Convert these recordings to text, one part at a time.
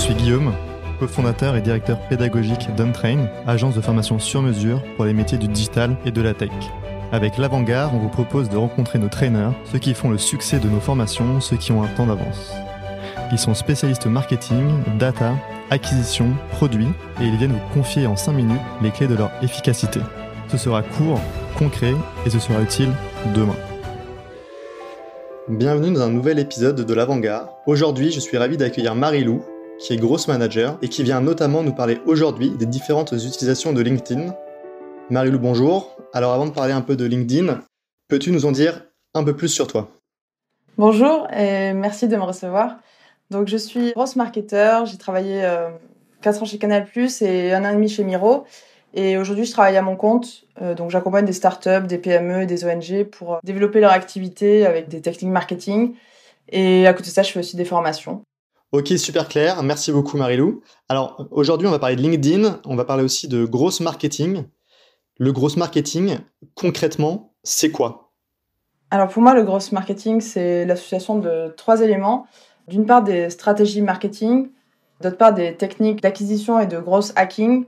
suis Guillaume, cofondateur et directeur pédagogique d'Untrain, agence de formation sur mesure pour les métiers du digital et de la tech. Avec l'Avant-Garde, on vous propose de rencontrer nos traîneurs, ceux qui font le succès de nos formations, ceux qui ont un temps d'avance. Ils sont spécialistes marketing, data, acquisition, produits, et ils viennent vous confier en 5 minutes les clés de leur efficacité. Ce sera court, concret, et ce sera utile demain. Bienvenue dans un nouvel épisode de l'Avant-Garde. Aujourd'hui, je suis ravi d'accueillir Marie-Lou, qui est grosse manager et qui vient notamment nous parler aujourd'hui des différentes utilisations de LinkedIn. Marie-Lou, bonjour. Alors avant de parler un peu de LinkedIn, peux-tu nous en dire un peu plus sur toi? Bonjour et merci de me recevoir. Donc je suis grosse marketeur, j'ai travaillé euh, 4 ans chez Canal+, et un an et demi chez Miro. Et aujourd'hui, je travaille à mon compte. Euh, donc, j'accompagne des startups, des PME, des ONG pour euh, développer leur activité avec des techniques marketing. Et à côté de ça, je fais aussi des formations. Ok, super clair. Merci beaucoup, Marilou. Alors, aujourd'hui, on va parler de LinkedIn. On va parler aussi de gross marketing. Le gross marketing, concrètement, c'est quoi? Alors, pour moi, le gross marketing, c'est l'association de trois éléments. D'une part, des stratégies marketing. D'autre part, des techniques d'acquisition et de gross hacking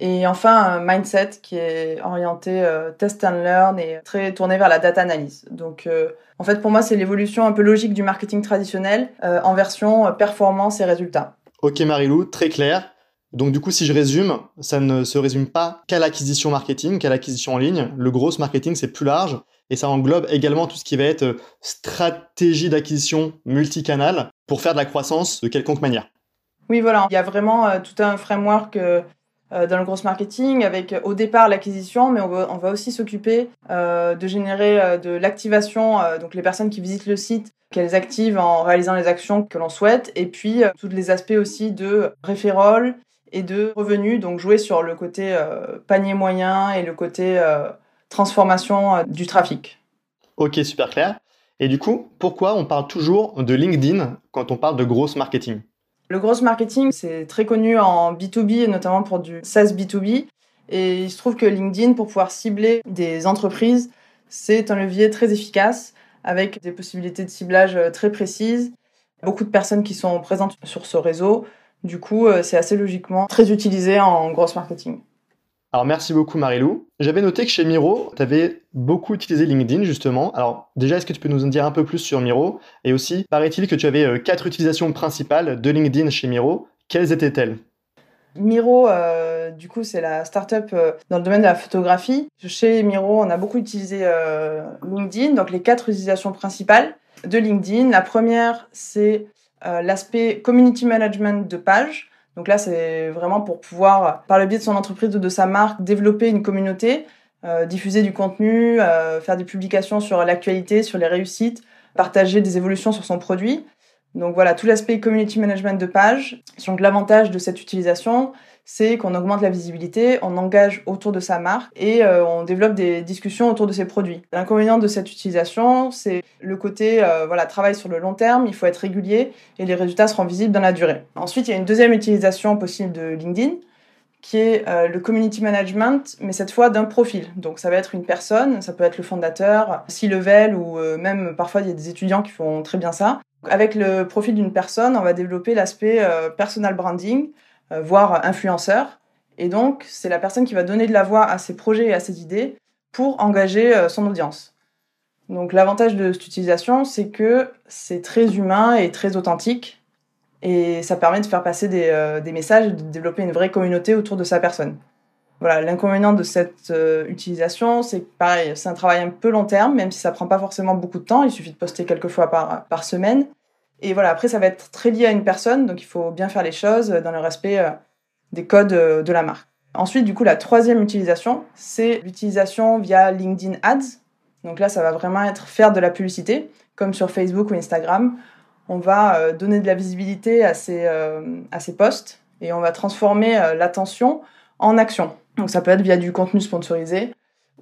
et enfin, un mindset qui est orienté euh, test and learn et très tourné vers la data analyse. Donc, euh, en fait, pour moi, c'est l'évolution un peu logique du marketing traditionnel euh, en version performance et résultat. Ok, Marilou, très clair. Donc, du coup, si je résume, ça ne se résume pas qu'à l'acquisition marketing, qu'à l'acquisition en ligne. Le gros marketing, c'est plus large et ça englobe également tout ce qui va être stratégie d'acquisition multicanal pour faire de la croissance de quelconque manière. Oui, voilà. Il y a vraiment tout un framework dans le gros marketing avec au départ l'acquisition, mais on va, aussi s'occuper euh, de générer euh, de l'activation, donc les personnes qui visitent le site, qu'elles activent en réalisant les actions que l'on souhaite, et puis tous les aspects aussi de référol et de revenus, donc jouer sur le côté panier moyen et le côté transformation du trafic. Ok, super clair. Et du coup, pourquoi on parle toujours de LinkedIn quand on parle de grosse marketing? Le gros marketing, c'est très connu en B2B et notamment pour du SaaS B2B. Et il se trouve que LinkedIn, pour pouvoir cibler des entreprises, c'est un levier très efficace avec des possibilités de ciblage euh, très précises. Beaucoup de personnes qui sont présentes sur ce réseau. Du coup, euh, c'est assez logiquement très utilisé en gros marketing. Alors merci beaucoup Marilou. J'avais noté que chez Miro, tu avais beaucoup utilisé LinkedIn justement. Alors déjà, est-ce que tu peux nous en dire un peu plus sur Miro? Et aussi, paraît-il que tu avais euh, quatre utilisations principales de LinkedIn chez Miro. Quelles étaient-elles? Miro, euh, du coup, c'est la startup euh, dans le domaine de la photographie. Chez Miro, on a beaucoup utilisé LinkedIn, donc les quatre utilisations principales de LinkedIn. La première, c'est l'aspect community management de page. Donc là, c'est vraiment pour pouvoir, par le biais de son entreprise ou de sa marque, développer une communauté, euh, diffuser du contenu, euh, faire des publications sur l'actualité, sur les réussites, partager des évolutions sur son produit. Donc voilà, tout l'aspect community management de page. Donc l'avantage de cette utilisation, c'est qu'on augmente la visibilité, on engage autour de sa marque et euh, on développe des discussions autour de ses produits. L'inconvénient de cette utilisation, c'est le côté euh, voilà travail sur le long terme, il faut être régulier et les résultats seront visibles dans la durée. Ensuite, il y a une deuxième utilisation possible de LinkedIn qui est euh, le community management, mais cette fois d'un profil. Donc ça va être une personne, ça peut être le fondateur, C-level ou même parfois il y a des étudiants qui font très bien ça. Avec le profil d'une personne, on va développer l'aspect personal branding, euh, voire influenceur. Et donc, c'est la personne qui va donner de la voix à ses projets et à ses idées pour engager euh, son audience. Donc, l'avantage de cette utilisation, c'est que c'est très humain et très authentique. Et ça permet de faire passer des, euh, des messages et de développer une vraie communauté autour de sa personne. Voilà, l'inconvénient de cette utilisation, c'est que pareil, c'est un travail un peu long terme, même si ça prend pas forcément beaucoup de temps. Il suffit de poster quelques fois par, par semaine. Et voilà, après, ça va être très lié à une personne, donc il faut bien faire les choses dans le respect euh, des codes euh, de la marque. Ensuite, du coup, la troisième utilisation, c'est l'utilisation via LinkedIn Ads. Donc là, ça va vraiment être faire de la publicité, comme sur Facebook ou Instagram. On va euh, donner de la visibilité à ces, ces posts et on va transformer l'attention en action. Donc ça peut être via du contenu sponsorisé,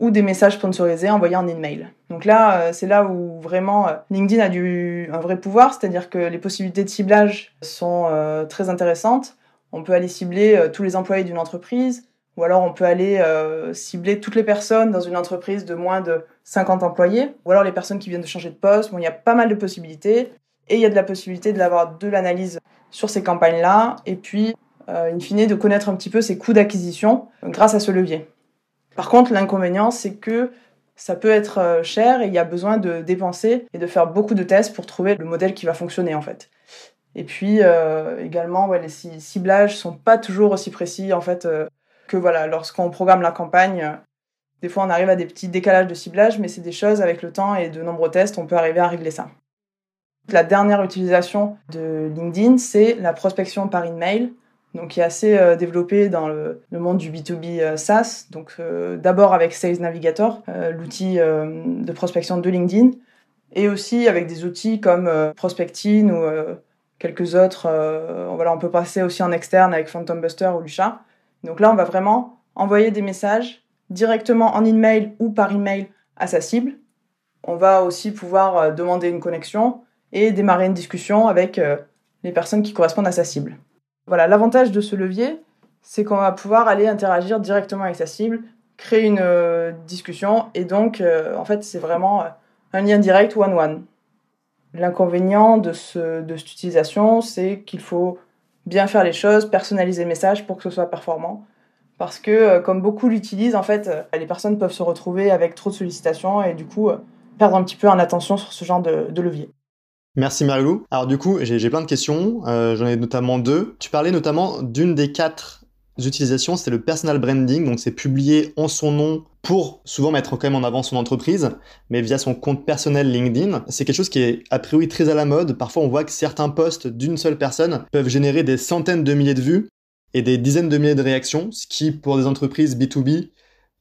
ou des messages sponsorisés envoyés en email. Donc là, euh, c'est là où vraiment euh, LinkedIn a du, un vrai pouvoir, c'est-à-dire que les possibilités de ciblage sont euh, très intéressantes. On peut aller cibler tous les employés d'une entreprise, ou alors on peut aller cibler toutes les personnes dans une entreprise de moins de 50 employés, ou alors les personnes qui viennent de changer de poste. Bon, il y a pas mal de possibilités. Et il y a de la possibilité d'avoir de l'analyse sur ces campagnes-là, et puis, euh, in fine, de connaître un petit peu ses coûts d'acquisition grâce à ce levier. Par contre, l'inconvénient, c'est que ça peut être euh, cher et il y a besoin de dépenser et de faire beaucoup de tests pour trouver le modèle qui va fonctionner en fait. Et puis euh, également, les ciblages sont pas toujours aussi précis en fait euh, que voilà lorsqu'on programme la campagne. des fois, on arrive à des petits décalages de ciblage, mais c'est des choses avec le temps et de nombreux tests, on peut arriver à régler ça. La dernière utilisation de LinkedIn, c'est la prospection par email donc qui est assez euh, développé dans le, monde du B2B euh, SaaS. Donc euh, d'abord avec Sales Navigator, l'outil de prospection de LinkedIn, et aussi avec des outils comme Prospectin ou quelques autres. voilà, on peut passer aussi en externe avec Phantom Buster ou Lucha. Donc là, on va vraiment envoyer des messages directement en email ou par email à sa cible. On va aussi pouvoir demander une connexion et démarrer une discussion avec les personnes qui correspondent à sa cible. Voilà, l'avantage de ce levier, c'est qu'on va pouvoir aller interagir directement avec sa cible, créer une euh, discussion, et donc, euh, en fait, c'est vraiment euh, un lien direct one-one. L'inconvénient de cette utilisation, c'est qu'il faut bien faire les choses, personnaliser le message pour que ce soit performant. Parce que, comme beaucoup l'utilisent, en fait, les personnes peuvent se retrouver avec trop de sollicitations et du coup perdre un petit peu en attention sur ce genre de levier. Merci Marilou. Alors du coup, j'ai plein de questions, euh, j'en ai notamment deux. Tu parlais notamment d'une des quatre utilisations, c'est le personal branding, donc c'est publier en son nom pour souvent mettre quand même en avant son entreprise, mais via son compte personnel LinkedIn. C'est quelque chose qui est a priori très à la mode. Parfois on voit que certains posts d'une seule personne peuvent générer des centaines de milliers de vues et des dizaines de milliers de réactions, ce qui pour des entreprises B2B,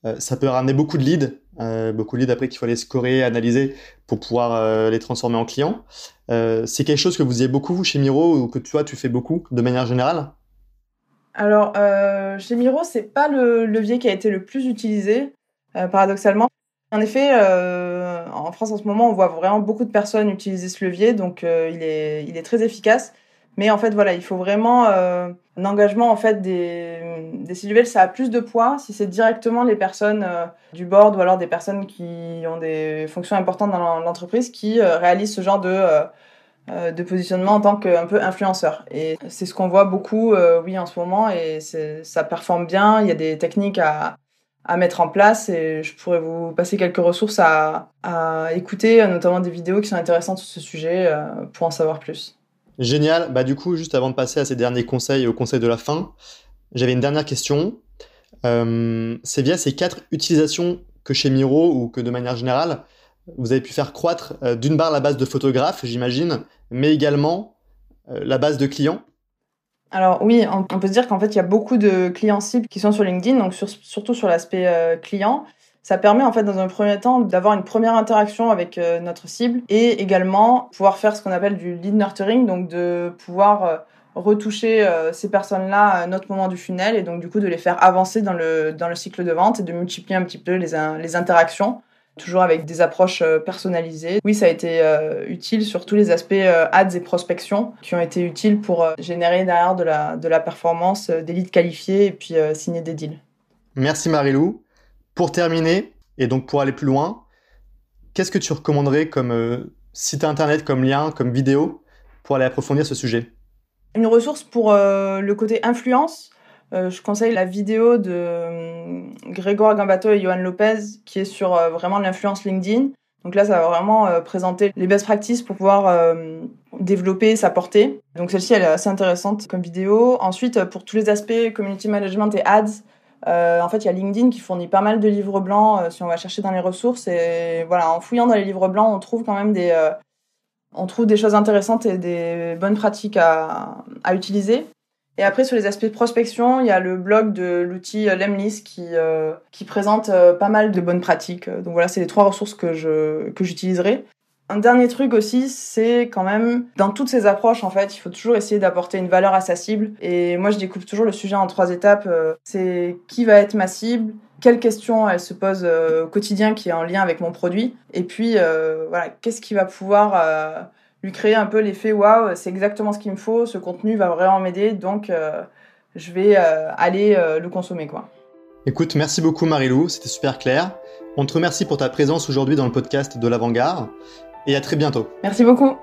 euh, ça peut ramener beaucoup de leads euh, beaucoup de leads après qu'il les scorer, analyser pour pouvoir euh, les transformer en clients. Euh, c'est quelque chose que vous avez beaucoup chez Miro ou que toi tu fais beaucoup de manière générale? Alors chez Miro, c'est pas le levier qui a été le plus utilisé, paradoxalement. En effet, en France en ce moment, on voit vraiment beaucoup de personnes utiliser ce levier, donc il est très efficace. Mais en fait, voilà, il faut vraiment euh, un engagement en fait des, des Ça a plus de poids si c'est directement les personnes euh, du board ou alors des personnes qui ont des fonctions importantes dans l'entreprise qui euh, réalisent ce genre de de positionnement en tant qu'un peu influenceur. Et c'est ce qu'on voit beaucoup, oui, en ce moment, et ça performe bien. Il y a des techniques à, à mettre en place et je pourrais vous passer quelques ressources à, à écouter, notamment des vidéos qui sont intéressantes sur ce sujet pour en savoir plus. Génial. Bah, du coup, juste avant de passer à ces derniers conseils et au conseil de la fin, j'avais une dernière question. Euh, c'est via ces quatre utilisations que chez Miro ou que de manière générale, vous avez pu faire croître euh, d'une part la base de photographes, j'imagine, mais également euh, la base de clients alors oui, on, peut se dire qu'en fait, il y a beaucoup de clients cibles qui sont sur LinkedIn, donc surtout sur l'aspect client. Ça permet en fait dans un premier temps d'avoir une première interaction avec euh, notre cible et également pouvoir faire ce qu'on appelle du lead nurturing, donc de pouvoir euh, retoucher euh, ces personnes-là à un autre moment du funnel et donc du coup de les faire avancer dans le, dans le cycle de vente et de multiplier un petit peu les, les interactions toujours avec des approches personnalisées. Oui, ça a été utile sur tous les aspects ads et prospection qui ont été utiles pour générer derrière de la, de la performance, des leads qualifiés et puis signer des deals. Merci Marilou. Pour terminer, et donc pour aller plus loin, qu'est-ce que tu recommanderais comme euh, site internet, comme lien, comme vidéo pour aller approfondir ce sujet? Une ressource pour euh, le côté influence. Euh, je conseille la vidéo de Grégoire Gambato et Johan Lopez qui est sur vraiment l'influence LinkedIn. Donc là, ça va vraiment présenter les best practices pour pouvoir développer sa portée. Donc celle-ci, elle est assez intéressante comme vidéo. Ensuite, pour tous les aspects community management et ads, euh, en fait, il y a LinkedIn qui fournit pas mal de livres blancs euh, si on va chercher dans les ressources. Et voilà, en fouillant dans les livres blancs, on trouve quand même des, euh, on trouve des choses intéressantes et des bonnes pratiques à, utiliser. Et après, sur les aspects de prospection, il y a le blog de l'outil Lemlist qui, présente pas mal de bonnes pratiques. Donc voilà, c'est les trois ressources que que j'utiliserai. Un dernier truc aussi, c'est quand même, dans toutes ces approches, en fait, il faut toujours essayer d'apporter une valeur à sa cible. Et moi, je découpe toujours le sujet en trois étapes. Euh, c'est qui va être ma cible, quelles questions elle se pose euh, au quotidien qui est en lien avec mon produit, et puis euh, voilà, qu'est-ce qui va pouvoir lui créer un peu l'effet waouh, c'est exactement ce qu'il me faut, ce contenu va vraiment m'aider, donc je vais aller le consommer quoi. Écoute, merci beaucoup Marilou, c'était super clair. On te remercie pour ta présence aujourd'hui dans le podcast de l'Avant-Garde et à très bientôt. Merci beaucoup.